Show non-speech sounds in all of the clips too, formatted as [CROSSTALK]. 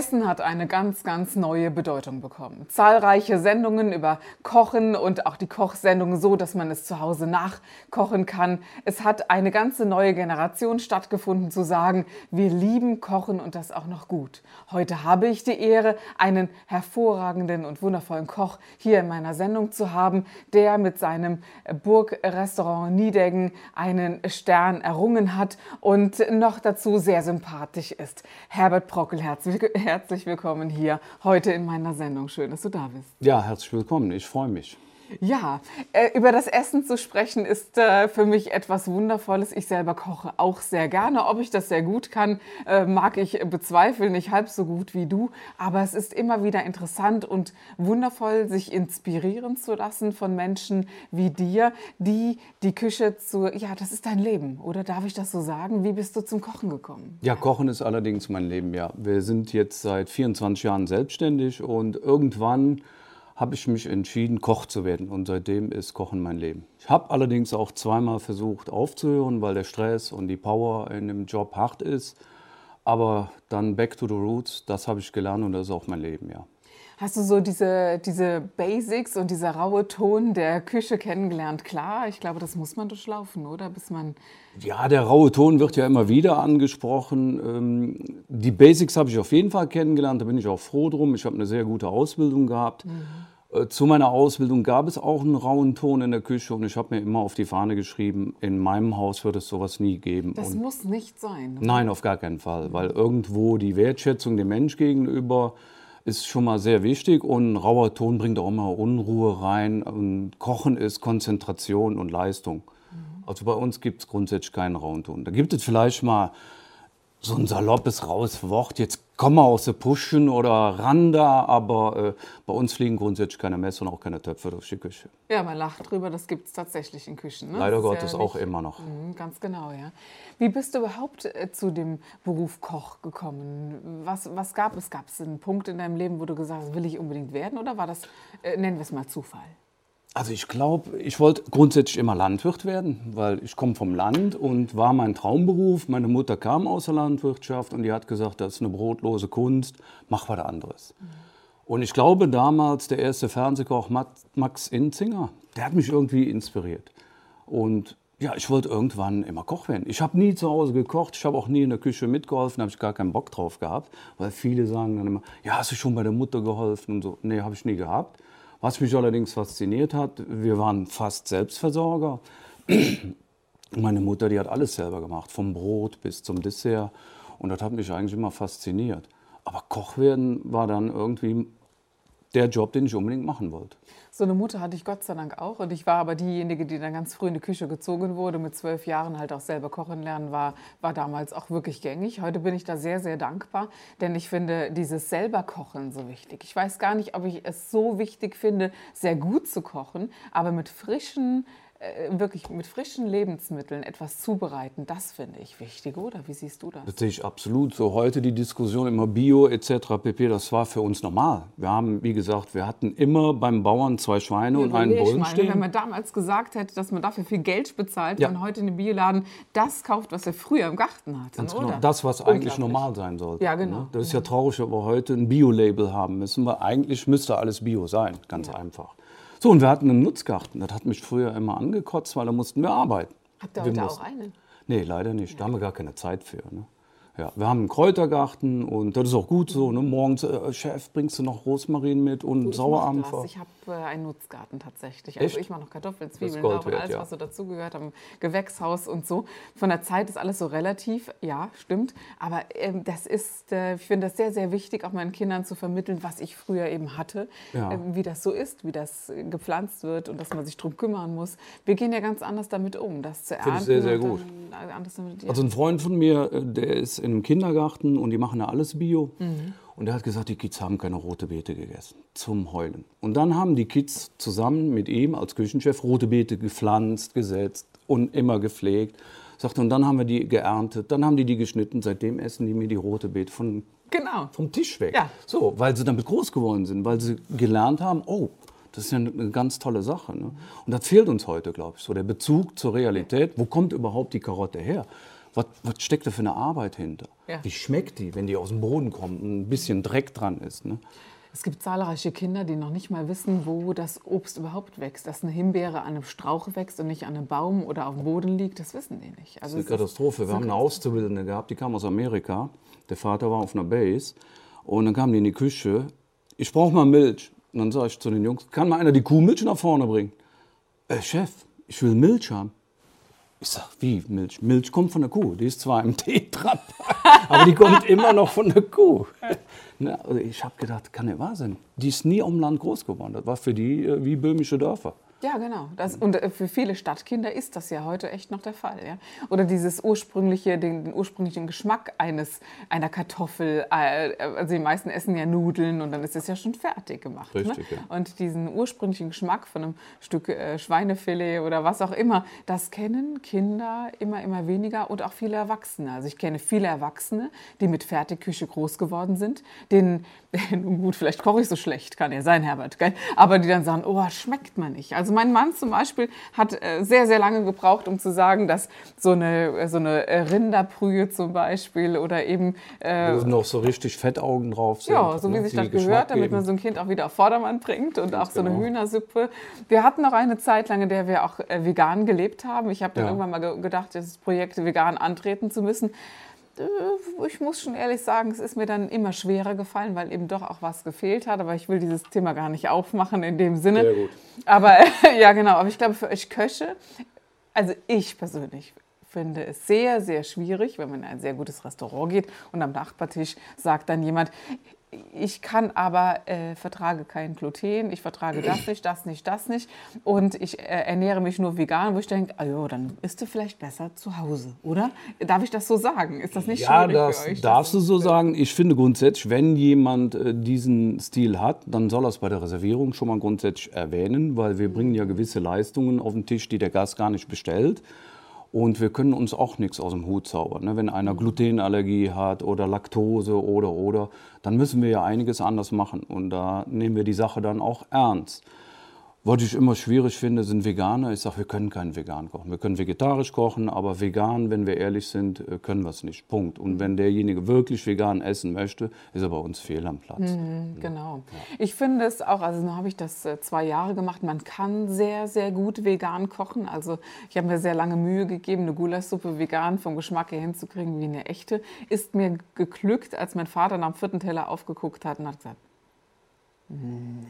Essen hat eine ganz, ganz neue Bedeutung bekommen. Zahlreiche Sendungen über Kochen und auch die Kochsendungen so, dass man es zu Hause nachkochen kann. Es hat eine ganze neue Generation stattgefunden zu sagen, wir lieben Kochen und das auch noch gut. Heute habe ich die Ehre, einen hervorragenden und wundervollen Koch hier in meiner Sendung zu haben, der mit seinem Burgrestaurant Niedeggen einen Stern errungen hat und noch dazu sehr sympathisch ist. Herbert Brockel, herzlich willkommen herzlich willkommen hier heute in meiner Sendung. Schön, dass du da bist. Ja, herzlich willkommen. Ich freue mich. Ja, äh, über das Essen zu sprechen ist äh, für mich etwas Wundervolles. Ich selber koche auch sehr gerne. Ob ich das sehr gut kann, äh, mag ich bezweifeln. Nicht halb so gut wie du. Aber es ist immer wieder interessant und wundervoll, sich inspirieren zu lassen von Menschen wie dir, die die Küche zu, ja, das ist dein Leben. Oder darf ich das so sagen? Wie bist du zum Kochen gekommen? Ja, Kochen ist allerdings mein Leben, ja. Wir sind jetzt seit 24 Jahren selbstständig und irgendwann habe ich mich entschieden, Koch zu werden. Und seitdem ist Kochen mein Leben. Ich habe allerdings auch zweimal versucht aufzuhören, weil der Stress und die Power in dem Job hart ist. Aber dann back to the roots, das habe ich gelernt und das ist auch mein Leben, ja. Hast du so diese, diese Basics und dieser raue Ton der Küche kennengelernt? Klar, ich glaube, das muss man durchlaufen, oder? Bis man ja, der raue Ton wird ja immer wieder angesprochen. Ähm, die Basics habe ich auf jeden Fall kennengelernt, da bin ich auch froh drum. Ich habe eine sehr gute Ausbildung gehabt. Mhm. Äh, zu meiner Ausbildung gab es auch einen rauen Ton in der Küche und ich habe mir immer auf die Fahne geschrieben, in meinem Haus wird es sowas nie geben. Das und muss nicht sein. Oder? Nein, auf gar keinen Fall, weil irgendwo die Wertschätzung dem Mensch gegenüber ist schon mal sehr wichtig und ein rauer Ton bringt auch immer Unruhe rein. Und Kochen ist Konzentration und Leistung. Mhm. Also bei uns gibt es grundsätzlich keinen rauen Ton. Da gibt es vielleicht mal so ein saloppes, raues Wort. Jetzt kommen wir aus der Puschen oder Randa, aber äh, bei uns fliegen grundsätzlich keine Messer und auch keine Töpfe durch die Küche. Ja, man lacht drüber, das gibt es tatsächlich in Küchen. Ne? Leider Gottes ja auch immer noch. Mhm, ganz genau, ja. Wie bist du überhaupt äh, zu dem Beruf Koch gekommen? Was, was gab es? Gab es einen Punkt in deinem Leben, wo du gesagt hast, will ich unbedingt werden oder war das, äh, nennen wir es mal Zufall? Also ich glaube, ich wollte grundsätzlich immer Landwirt werden, weil ich komme vom Land und war mein Traumberuf. Meine Mutter kam aus der Landwirtschaft und die hat gesagt, das ist eine brotlose Kunst, mach was anderes. Und ich glaube damals, der erste Fernsehkoch Max Inzinger, der hat mich irgendwie inspiriert. Und ja, ich wollte irgendwann immer Koch werden. Ich habe nie zu Hause gekocht, ich habe auch nie in der Küche mitgeholfen, habe ich gar keinen Bock drauf gehabt, weil viele sagen dann immer, ja, hast du schon bei der Mutter geholfen und so. Nee, habe ich nie gehabt. Was mich allerdings fasziniert hat, wir waren fast Selbstversorger. Meine Mutter, die hat alles selber gemacht, vom Brot bis zum Dessert. Und das hat mich eigentlich immer fasziniert. Aber Koch werden war dann irgendwie der Job, den ich unbedingt machen wollte. So eine Mutter hatte ich Gott sei Dank auch. Und ich war aber diejenige, die dann ganz früh in die Küche gezogen wurde, mit zwölf Jahren halt auch selber kochen lernen, war, war damals auch wirklich gängig. Heute bin ich da sehr, sehr dankbar, denn ich finde dieses selber Kochen so wichtig. Ich weiß gar nicht, ob ich es so wichtig finde, sehr gut zu kochen, aber mit frischen wirklich mit frischen Lebensmitteln etwas zubereiten, das finde ich wichtig, oder? Wie siehst du das? Das sehe ich absolut. So heute die Diskussion immer Bio etc. pp. Das war für uns normal. Wir haben, wie gesagt, wir hatten immer beim Bauern zwei Schweine ja, und einen Bullen stehen. Wenn man damals gesagt hätte, dass man dafür viel Geld bezahlt, ja. man heute in den Bioladen das kauft, was wir früher im Garten hatten, Ganz genau. oder? Das, was eigentlich normal sein sollte. Ja, genau. Ne? Das ist ja traurig, dass wir heute ein Bio-Label haben müssen, weil eigentlich müsste alles Bio sein, ganz ja. einfach. So, und wir hatten einen Nutzgarten. Das hat mich früher immer angekotzt, weil da mussten wir arbeiten. Habt ihr heute auch einen? Nee, leider nicht. Da haben wir gar keine Zeit für. Ne? Ja, wir haben einen Kräutergarten und das ist auch gut so. Ne? Morgens, äh, Chef, bringst du noch Rosmarin mit und du, Sauerampfer? Ich habe äh, einen Nutzgarten tatsächlich. Also Echt? ich mache noch Kartoffeln, Zwiebeln, Lauch und alles, ja. was so dazugehört, am Gewächshaus und so. Von der Zeit ist alles so relativ, ja, stimmt. Aber ähm, das ist, äh, ich finde das sehr, sehr wichtig, auch meinen Kindern zu vermitteln, was ich früher eben hatte, ja. äh, wie das so ist, wie das gepflanzt wird und dass man sich darum kümmern muss. Wir gehen ja ganz anders damit um, das zu ernten. Finde ich sehr, sehr gut. Dann, äh, ja. Also ein Freund von mir, äh, der ist in in einem Kindergarten und die machen da alles Bio. Und er hat gesagt, die Kids haben keine rote Beete gegessen. Zum Heulen. Und dann haben die Kids zusammen mit ihm als Küchenchef rote Beete gepflanzt, gesetzt und immer gepflegt. Sagte, und dann haben wir die geerntet, dann haben die die geschnitten. Seitdem essen die mir die rote Beete von, Genau. vom Tisch weg. Ja. So, weil sie damit groß geworden sind, weil sie gelernt haben, oh, das ist ja eine, eine ganz tolle Sache. Ne? Und das fehlt uns heute, glaube ich, so der Bezug zur Realität. Wo kommt überhaupt die Karotte her? Was, was steckt da für eine Arbeit hinter? Ja. Wie schmeckt die, wenn die aus dem Boden kommt und ein bisschen Dreck dran ist? Ne? Es gibt zahlreiche Kinder, die noch nicht mal wissen, wo das Obst überhaupt wächst. Dass eine Himbeere an einem Strauch wächst und nicht an einem Baum oder auf dem Boden liegt, das wissen die nicht. Also Das ist eine es Katastrophe. Wir haben eine Auszubildende gehabt, die kam aus Amerika. Der Vater war auf einer Base. Und dann kam die in die Küche. Ich brauche mal Milch. Und dann sage ich zu den Jungs, kann mal einer die Kuhmilch nach vorne bringen? Äh, Chef, ich will Milch haben. Ich sag, wie Milch? Milch kommt von der Kuh. Die ist zwar im [LAUGHS] Tetra, aber die kommt immer noch von der Kuh. [LAUGHS] Ne, also ich habe gedacht, kann nicht wahr sein. Die ist nie am Land groß geworden. Das war für die äh, wie böhmische Dörfer. Ja, genau. Das, und äh, für viele Stadtkinder ist das ja heute echt noch der Fall. Ja? Oder dieses ursprüngliche, den, den ursprünglichen Geschmack eines, einer Kartoffel. Äh, also die meisten essen ja Nudeln und dann ist es ja schon fertig gemacht. Richtig, ne? ja. Und diesen ursprünglichen Geschmack von einem Stück äh, Schweinefilet oder was auch immer, das kennen Kinder immer, immer weniger und auch viele Erwachsene. Also ich kenne viele Erwachsene, die mit Fertigküche groß geworden sind, denen, [LAUGHS] nun gut, vielleicht koche ich so schlecht, kann ja sein, Herbert, gell? aber die dann sagen, oh, schmeckt man nicht. Also mein Mann zum Beispiel hat äh, sehr, sehr lange gebraucht, um zu sagen, dass so eine, so eine äh, Rinderbrühe zum Beispiel oder eben äh, Wo noch so richtig Fettaugen drauf sind. ja, so wie ne, sich die das gehört, damit geben. man so ein Kind auch wieder auf Vordermann bringt und auch so eine genau. Hühnersuppe. Wir hatten noch eine Zeit lang, in der wir auch äh, vegan gelebt haben. Ich habe dann Ja. irgendwann mal ge gedacht, das Projekt vegan antreten zu müssen. Äh, Ich muss schon ehrlich sagen, es ist mir dann immer schwerer gefallen, weil eben doch auch was gefehlt hat. Aber ich will dieses Thema gar nicht aufmachen in dem Sinne. Sehr gut. Aber [LAUGHS] ja, genau. Aber ich glaube, für euch Köche, also ich persönlich finde es sehr, sehr schwierig, wenn man in ein sehr gutes Restaurant geht und am Nachbartisch sagt dann jemand, ich kann aber, äh, vertrage kein Gluten, ich vertrage das nicht, das nicht, das nicht und ich äh, ernähre mich nur vegan, wo ich denke, ah jo, dann isst du vielleicht besser zu Hause, oder? Darf ich das so sagen? Ist das nicht Ja, schwierig das für euch? darfst du so sagen. Ich finde grundsätzlich, wenn jemand äh, diesen Stil hat, dann soll er es bei der Reservierung schon mal grundsätzlich erwähnen, weil wir bringen ja gewisse Leistungen auf den Tisch, die der Gast gar nicht bestellt. Und wir können uns auch nichts aus dem Hut zaubern. Ne? Wenn einer Glutenallergie hat oder Laktose oder oder, dann müssen wir ja einiges anders machen. Und da nehmen wir die Sache dann auch ernst. Was ich immer schwierig finde, sind Veganer. Ich sage, wir können keinen vegan kochen. Wir können vegetarisch kochen, aber vegan, wenn wir ehrlich sind, äh, können wir es nicht. Punkt. Und wenn derjenige wirklich vegan essen möchte, ist er bei uns fehl am Platz. Genau. Ich finde es auch, also nun habe ich das äh, zwei Jahre gemacht, man kann sehr, sehr gut vegan kochen. Also ich habe mir sehr lange Mühe gegeben, eine Gulaschsuppe vegan vom Geschmack her hinzukriegen wie eine echte. Ist mir geglückt, als mein Vater nach dem vierten Teller aufgeguckt hat und hat gesagt, Nee,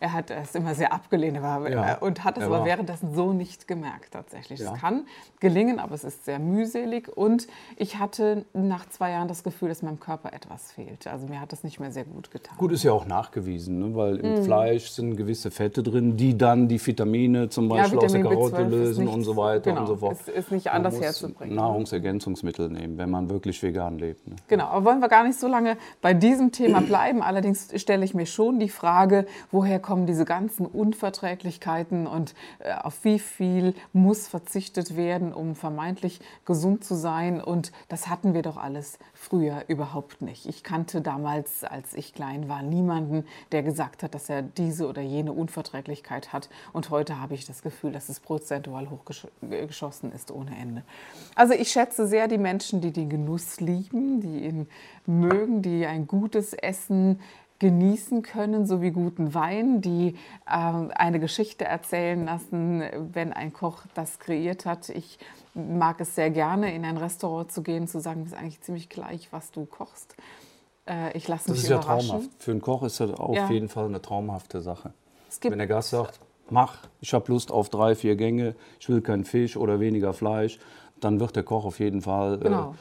er hat es immer sehr abgelehnt aber, Ja, und hat es er aber währenddessen so nicht gemerkt tatsächlich. Ja. Es kann gelingen, aber es ist sehr mühselig und ich hatte nach zwei Jahren das Gefühl, dass meinem Körper etwas fehlt. Also mir hat das nicht mehr sehr gut getan. Gut, ist ja auch nachgewiesen, ne? weil im Fleisch sind gewisse Fette drin, die dann die Vitamine zum Beispiel aus der Karotte B12 ist lösen nicht- und so weiter genau, und so fort. es ist nicht anders herzubringen. Nahrungsergänzungsmittel nehmen, wenn man wirklich vegan lebt. Ne? Genau, aber wollen wir gar nicht so lange bei diesem Thema bleiben. Allerdings stelle ich mir schon die Frage, woher kommen diese ganzen Unverträglichkeiten und äh, auf wie viel muss verzichtet werden, um vermeintlich gesund zu sein. Und das hatten wir doch alles früher überhaupt nicht. Ich kannte damals, als ich klein war, niemanden, der gesagt hat, dass er diese oder jene Unverträglichkeit hat. Und heute habe ich das Gefühl, dass es prozentual hochgeschossen ist ohne Ende. Also ich schätze sehr die Menschen, die den Genuss lieben, die ihn mögen, die ein gutes Essen genießen können, so wie guten Wein, die ähm, eine Geschichte erzählen lassen, wenn ein Koch das kreiert hat. Ich mag es sehr gerne, in ein Restaurant zu gehen, zu sagen, es ist eigentlich ziemlich gleich, was du kochst. Äh, ich lasse Das mich ist ja überraschen. traumhaft. Für einen Koch ist das auf Ja. jeden Fall eine traumhafte Sache. Es gibt Wenn der Gast sagt, mach, ich habe Lust auf drei, vier Gänge, ich will keinen Fisch oder weniger Fleisch, dann wird der Koch auf jeden Fall Genau.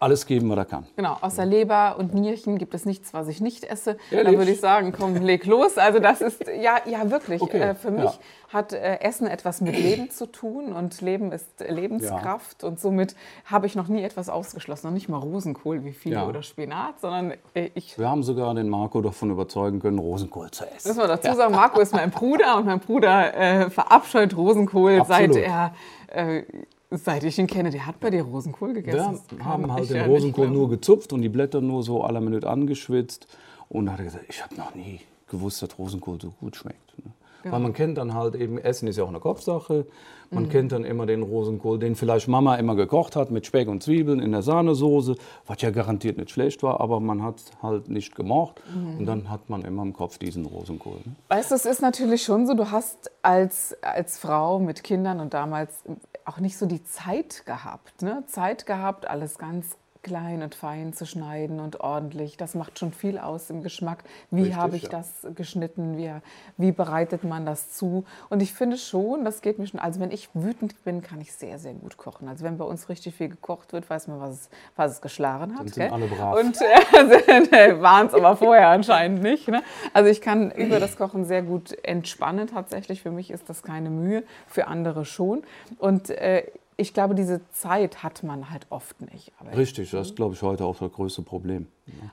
Alles geben, was er kann. Genau, außer Leber und Nierchen gibt es nichts, was ich nicht esse. Ehrlich? Dann würde ich sagen, komm, leg los. Also das ist, ja, ja wirklich. Okay, Äh, für mich ja. hat äh, Essen etwas mit Leben zu tun und Leben ist Lebenskraft und somit habe ich noch nie etwas ausgeschlossen. Noch nicht mal Rosenkohl wie viele Ja. oder Spinat, sondern äh, ich Wir haben sogar den Marco davon überzeugen können, Rosenkohl zu essen. Müssen wir dazu sagen, Marco ist mein Bruder und mein Bruder äh, verabscheut Rosenkohl, seit Absolut. er, äh, seit ich ihn kenne. Der hat bei dir Rosenkohl gegessen. Wir haben halt ja den Rosenkohl nur gezupft und die Blätter nur so alle Minute angeschwitzt. Und da hat er gesagt, ich habe noch nie gewusst, dass Rosenkohl so gut schmeckt. ne? Weil man kennt dann halt eben, Essen ist ja auch eine Kopfsache. Man Mhm. kennt dann immer den Rosenkohl, den vielleicht Mama immer gekocht hat mit Speck und Zwiebeln in der Sahnesoße, was ja garantiert nicht schlecht war, aber man hat es halt nicht gemocht. Mhm. Und dann hat man immer im Kopf diesen Rosenkohl. Ne? Weißt du, es ist natürlich schon so, du hast als, als Frau mit Kindern und damals auch nicht so die Zeit gehabt. Ne? Zeit gehabt, alles ganz klein und fein zu schneiden und ordentlich. Das macht schon viel aus im Geschmack. Wie Richtig, habe ich ja. das geschnitten? Wie, wie bereitet man das zu? Und ich finde schon, das geht mir schon, also wenn ich wütend bin, kann ich sehr, sehr gut kochen. Also wenn bei uns richtig viel gekocht wird, weiß man, was es, was es geschlagen hat. Dann sind gell? alle brav. Und äh, waren es aber vorher anscheinend nicht. Ne? Also ich kann über das Kochen sehr gut entspannen tatsächlich. Für mich ist das keine Mühe, für andere schon. Und äh, ich glaube, diese Zeit hat man halt oft nicht. Aber Richtig, das ist, glaube ich, heute auch das größte Problem.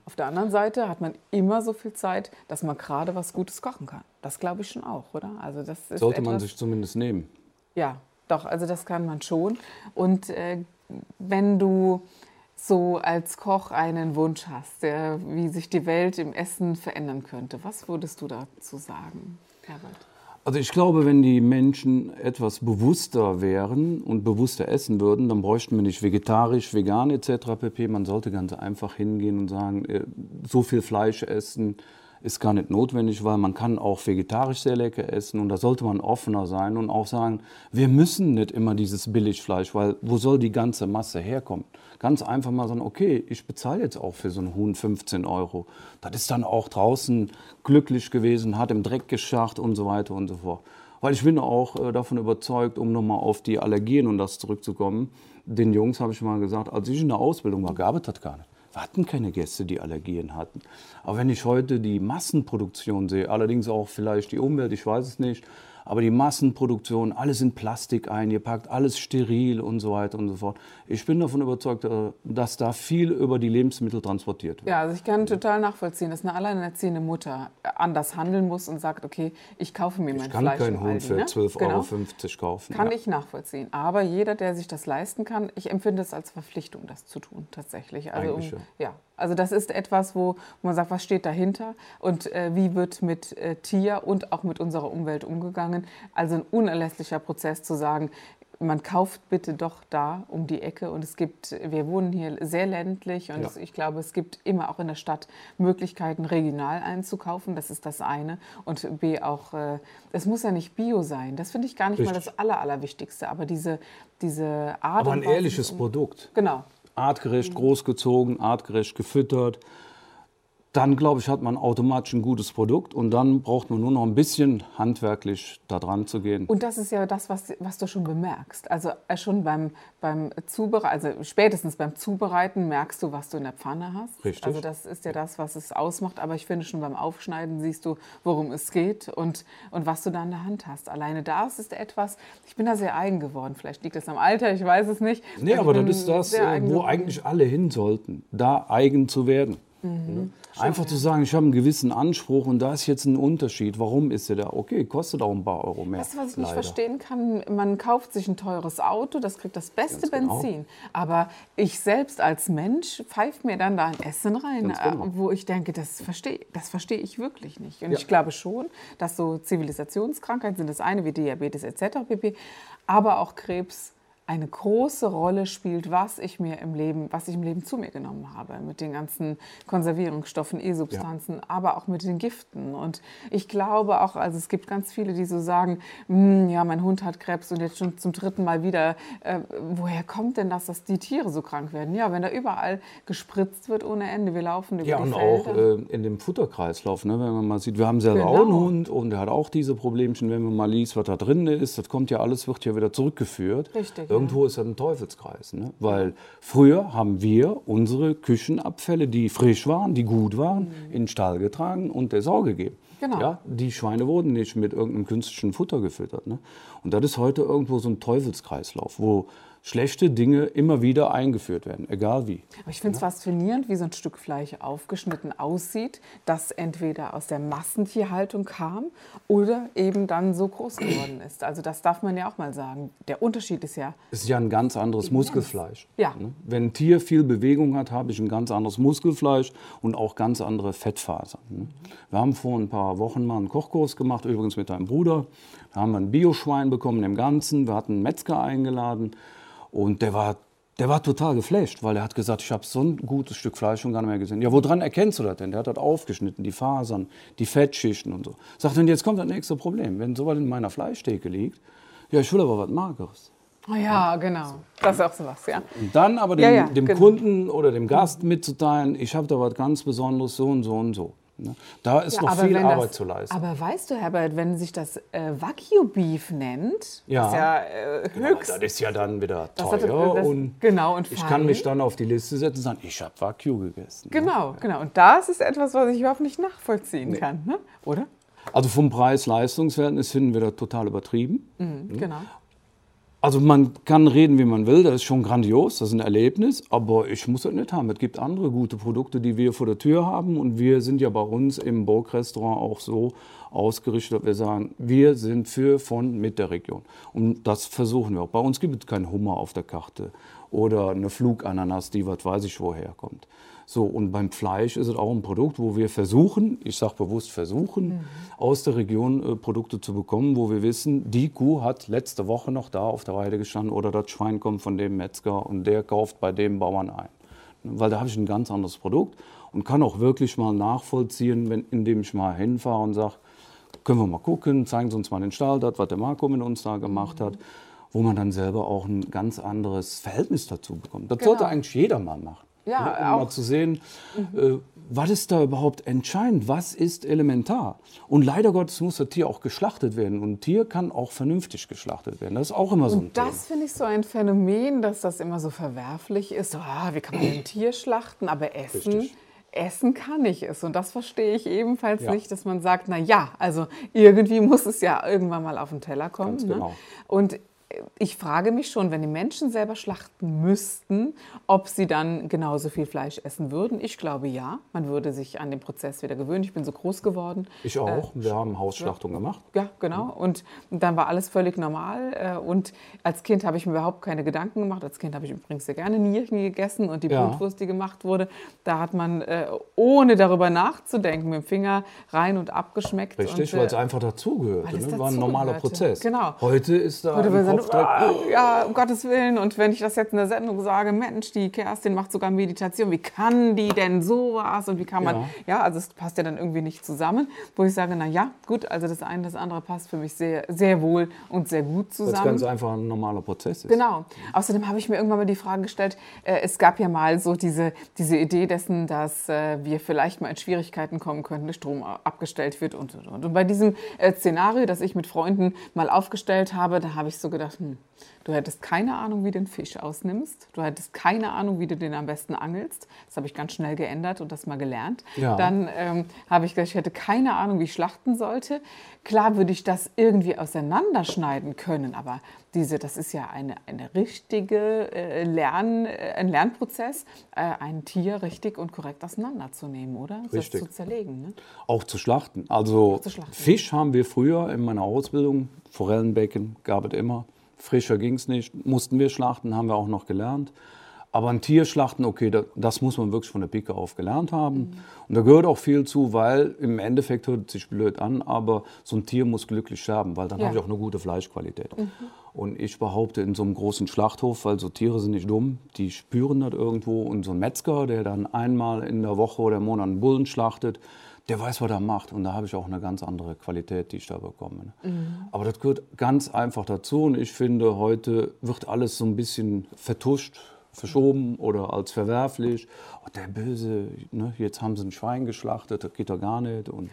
auf der anderen Seite hat man immer so viel Zeit, dass man gerade was Gutes kochen kann. Das glaube ich schon auch, oder? Also das ist Sollte man etwas- sich zumindest nehmen. ja, doch, also das kann man schon. Und äh, wenn du so als Koch einen Wunsch hast, der, wie sich die Welt im Essen verändern könnte, was würdest du dazu sagen, Herbert? Also ich glaube, wenn die Menschen etwas bewusster wären und bewusster essen würden, dann bräuchten wir nicht vegetarisch, vegan etc. pp. Man sollte ganz einfach hingehen und sagen, äh, so viel Fleisch essen ist gar nicht notwendig, weil man kann auch vegetarisch sehr lecker essen und da sollte man offener sein und auch sagen, wir müssen nicht immer dieses Billigfleisch, weil wo soll die ganze Masse herkommen? Ganz einfach mal sagen, okay, ich bezahle jetzt auch für so einen Huhn 15 Euro. Das ist dann auch draußen glücklich gewesen, hat im Dreck geschacht und so weiter und so fort. Weil ich bin auch äh, davon überzeugt, um nochmal auf die Allergien und das zurückzukommen, den Jungs habe ich mal gesagt, als ich in der Ausbildung war, gab es das gar nicht. Wir hatten keine Gäste, die Allergien hatten. Aber wenn ich heute die Massenproduktion sehe, allerdings auch vielleicht die Umwelt, ich weiß es nicht, aber die Massenproduktion, alles in Plastik eingepackt, alles steril und so weiter und so fort. Ich bin davon überzeugt, äh, dass da viel über die Lebensmittel transportiert wird. Ja, also ich kann total nachvollziehen, dass eine alleinerziehende Mutter anders handeln muss und sagt, okay, ich kaufe mir mein Ich kann Fleisch keinen im Huhn Aldi, für ne? 12,50 Genau. Euro kaufen. Kann ja. ich nachvollziehen. Aber jeder, der sich das leisten kann, ich empfinde es als Verpflichtung, das zu tun, tatsächlich. Also, Eigentlich, um, ja. Also das ist etwas, wo, man sagt, was steht dahinter und äh, wie wird mit äh, Tier und auch mit unserer Umwelt umgegangen. Also ein unerlässlicher Prozess zu sagen, man kauft bitte doch da um die Ecke und es gibt, wir wohnen hier sehr ländlich und Ja. es, ich glaube, es gibt immer auch in der Stadt Möglichkeiten, regional einzukaufen. Das ist das eine. Und B auch, äh, es muss ja nicht Bio sein. Das finde ich gar nicht mal Richtig. das Aller, Allerwichtigste. Aber diese, diese Art Aber ein ehrliches Produkt. Genau. Artgerecht großgezogen, artgerecht gefüttert. Dann, glaube ich, hat man automatisch ein gutes Produkt und dann braucht man nur noch ein bisschen handwerklich da dran zu gehen. Und das ist ja das, was, was du schon bemerkst. Also äh, schon beim, beim Zubereiten, also spätestens beim Zubereiten merkst du, was du in der Pfanne hast. Richtig. Also das ist ja das, was es ausmacht. Aber ich finde schon beim Aufschneiden siehst du, worum es geht und, und was du da in der Hand hast. Alleine das ist etwas, ich bin da sehr eigen geworden. Vielleicht liegt das am Alter, ich weiß es nicht. Nee, aber das ist das, äh, wo eigentlich alle hin sollten, da eigen zu werden. Ne? Einfach zu sagen, ich habe einen gewissen Anspruch und da ist jetzt ein Unterschied. Warum ist der da? Okay, kostet auch ein paar Euro mehr. Weißt du, was ich nicht leider. verstehen kann? Man kauft sich ein teures Auto, das kriegt das beste genau. Benzin. Aber ich selbst als Mensch pfeife mir dann da ein Essen rein, Ganz genau. äh, wo ich denke, das verstehe das versteh ich wirklich nicht. Und Ja. ich glaube schon, dass so Zivilisationskrankheiten sind das eine, wie Diabetes etc. pp., aber auch Krebs eine große Rolle spielt, was ich mir im Leben, was ich im Leben zu mir genommen habe, mit den ganzen Konservierungsstoffen, E-Substanzen, aber auch mit den Giften. Und ich glaube auch, also es gibt ganz viele, die so sagen, "Hm, ja, mein Hund hat Krebs und jetzt schon zum dritten Mal wieder. Äh, woher kommt denn das, dass die Tiere so krank werden? Ja, wenn da überall gespritzt wird ohne Ende, wir laufen über Ja, die und Felder. auch äh, in dem Futterkreislauf, ne, wenn man mal sieht, wir haben selber Genau. auch einen Hund und der hat auch diese Problemchen, wenn man mal liest, was da drin ist, das kommt ja alles, wird ja wieder zurückgeführt. Richtig. Irgendwo ist das ein Teufelskreis. Ne? Weil früher haben wir unsere Küchenabfälle, die frisch waren, die gut waren, mhm. in den Stall getragen und der Sau gegeben. Genau. Ja, die Schweine wurden nicht mit irgendeinem künstlichen Futter gefüttert. Ne? Und das ist heute irgendwo so ein Teufelskreislauf, wo schlechte Dinge immer wieder eingeführt werden, egal wie. Aber ich finde es ja. faszinierend, wie so ein Stück Fleisch aufgeschnitten aussieht, das entweder aus der Massentierhaltung kam oder eben dann so groß geworden ist. Also das darf man ja auch mal sagen. Der Unterschied ist ja... Es ist ja ein ganz anderes Muskelfleisch. Ja. Ne? Wenn ein Tier viel Bewegung hat, habe ich ein ganz anderes Muskelfleisch und auch ganz andere Fettfasern. Ne? Wir haben vor ein paar Wochen mal einen Kochkurs gemacht, übrigens mit deinem Bruder. Da haben wir ein Bioschwein bekommen im Ganzen. Wir hatten einen Metzger eingeladen. Und der war, der war total geflasht, weil er hat gesagt, ich habe so ein gutes Stück Fleisch schon gar nicht mehr gesehen. Ja, woran erkennst du das denn? Der hat das aufgeschnitten, die Fasern, die Fettschichten und so. Sagt dann, jetzt kommt das nächste Problem. Wenn sowas in meiner Fleischtheke liegt, ja, ich will aber was Mageres. Oh ja, genau. Das ist auch so was, ja. Und dann aber dem, ja, ja, dem genau. Kunden oder dem Gast mitzuteilen, ich habe da was ganz Besonderes, so und so und so. Ne? Da ist ja, noch viel Arbeit das, zu leisten. Aber weißt du, Herbert, wenn sich das äh, Wagyu Beef nennt, ja, ist ja äh, genau, höchst. das ist ja dann wieder teuer. Das, das, und genau, und ich kann mich dann auf die Liste setzen und sagen, ich habe Wagyu gegessen. Ne? Genau, ne? genau. Und das ist etwas, was ich überhaupt nicht nachvollziehen nee. kann, ne? oder? Also vom Preis-Leistungs-Verhältnis finden wir das total übertrieben. Mhm, ne? Genau. Also man kann reden, wie man will, das ist schon grandios, das ist ein Erlebnis, aber ich muss das nicht haben. Es gibt andere gute Produkte, die wir vor der Tür haben und wir sind ja bei uns im Burg-Restaurant auch so ausgerichtet, dass wir sagen, wir sind für, von, mit der Region. Und das versuchen wir auch. Bei uns gibt es keinen Hummer auf der Karte oder eine Flugananas, die was weiß ich woher kommt. So, und beim Fleisch ist es auch ein Produkt, wo wir versuchen, ich sage bewusst versuchen, mhm. aus der Region äh, Produkte zu bekommen, wo wir wissen, die Kuh hat letzte Woche noch da auf der Weide gestanden oder das Schwein kommt von dem Metzger und der kauft bei dem Bauern ein. Weil da habe ich ein ganz anderes Produkt und kann auch wirklich mal nachvollziehen, wenn, indem ich mal hinfahre und sage, können wir mal gucken, zeigen Sie uns mal den Stall, das, was der Marco mit uns da gemacht mhm. hat wo man dann selber auch ein ganz anderes Verhältnis dazu bekommt. Das genau. sollte eigentlich jeder mal machen. Ja, ne, um mal zu sehen, mhm. äh, was ist da überhaupt entscheidend? Was ist elementar? Und leider Gottes muss das Tier auch geschlachtet werden. Und ein Tier kann auch vernünftig geschlachtet werden. Das ist auch immer so ein Und das finde ich so ein Phänomen, dass das immer so verwerflich ist. So, ah, wie kann man ein Tier schlachten, aber essen? Richtig. Essen kann ich es. Und das verstehe ich ebenfalls ja. nicht, dass man sagt, na ja, also irgendwie muss es ja irgendwann mal auf den Teller kommen. Ganz ne? genau. Und ich frage mich schon, wenn die Menschen selber schlachten müssten, ob sie dann genauso viel Fleisch essen würden. Ich glaube ja. Man würde sich an den Prozess wieder gewöhnen. Ich bin so groß geworden. Ich auch. Äh, Wir haben Hausschlachtung ja. gemacht. Ja, genau. Und dann war alles völlig normal. Äh, und als Kind habe ich mir überhaupt keine Gedanken gemacht. Als Kind habe ich übrigens sehr gerne Nieren gegessen und die ja. Blutwurst, die gemacht wurde, da hat man äh, ohne darüber nachzudenken mit dem Finger rein und abgeschmeckt. Richtig, weil es einfach dazugehörte. Ne? War ein normaler Prozess. Genau. Heute ist da Heute Kopf direkt, ah, ja, um Gottes Willen. Und wenn ich das jetzt in der Sendung sage, Mensch, die Kerstin macht sogar Meditation, wie kann die denn sowas? Und wie kann man, ja, ja also es passt ja dann irgendwie nicht zusammen. Wo ich sage, na ja, gut, also das eine, das andere passt für mich sehr, sehr wohl und sehr gut zusammen. Das ganz einfach ein normaler Prozess ist. Genau. Außerdem habe ich mir irgendwann mal die Frage gestellt, äh, es gab ja mal so diese, diese Idee dessen, dass äh, wir vielleicht mal in Schwierigkeiten kommen könnten, der Strom abgestellt wird und, und, und. Und bei diesem äh, Szenario, das ich mit Freunden mal aufgestellt habe, da habe ich so gedacht, hm, Du hättest keine Ahnung, wie du den Fisch ausnimmst. Du hättest keine Ahnung, wie du den am besten angelst. Das habe ich ganz schnell geändert und das mal gelernt. Ja. Dann ähm, habe ich gesagt, ich hätte keine Ahnung, wie ich schlachten sollte. Klar würde ich das irgendwie auseinanderschneiden können, aber diese, das ist ja eine, eine richtige äh, Lern, äh, ein Lernprozess, äh, ein Tier richtig und korrekt auseinanderzunehmen, oder? Richtig. Das zu zerlegen. Ne? Auch zu schlachten. Also zu schlachten. Fisch haben wir früher in meiner Ausbildung, Forellenbecken gab es immer. Frischer ging es nicht, mussten wir schlachten, haben wir auch noch gelernt. Aber ein Tier schlachten, okay, das muss man wirklich von der Pike auf gelernt haben. Mhm. Und da gehört auch viel zu, weil im Endeffekt hört es sich blöd an, aber so ein Tier muss glücklich sterben, weil dann ja. habe ich auch eine gute Fleischqualität. Mhm. Und ich behaupte, in so einem großen Schlachthof, weil so Tiere sind nicht dumm, die spüren das irgendwo. Und so ein Metzger, der dann einmal in der Woche oder im Monat einen Bullen schlachtet, der weiß, was er macht. Und da habe ich auch eine ganz andere Qualität, die ich da bekomme. Ne? Mhm. Aber das gehört ganz einfach dazu. Und ich finde, heute wird alles so ein bisschen vertuscht, verschoben oder als verwerflich. Oh, der Böse, ne? jetzt haben sie ein Schwein geschlachtet, das geht doch gar nicht. Und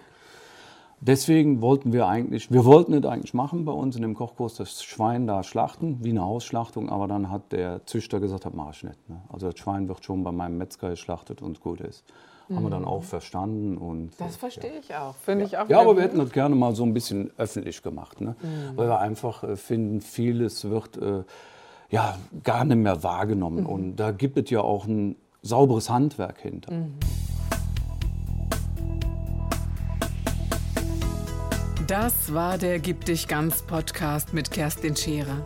deswegen wollten wir eigentlich, wir wollten es eigentlich machen bei uns in dem Kochkurs, das Schwein da schlachten, wie eine Hausschlachtung, aber dann hat der Züchter gesagt, das mache ich nicht. Ne? Also das Schwein wird schon bei meinem Metzger geschlachtet und gut ist. Haben wir dann auch verstanden. Und, Das verstehe ich auch. Finde ich auch. ja, aber wir hätten das gerne mal so ein bisschen öffentlich gemacht, ne? weil wir einfach äh, finden, vieles wird äh, ja gar nicht mehr wahrgenommen. Und da gibt es ja auch ein sauberes Handwerk hinter. Das war der Gib dich ganz Podcast mit Kerstin Scherer.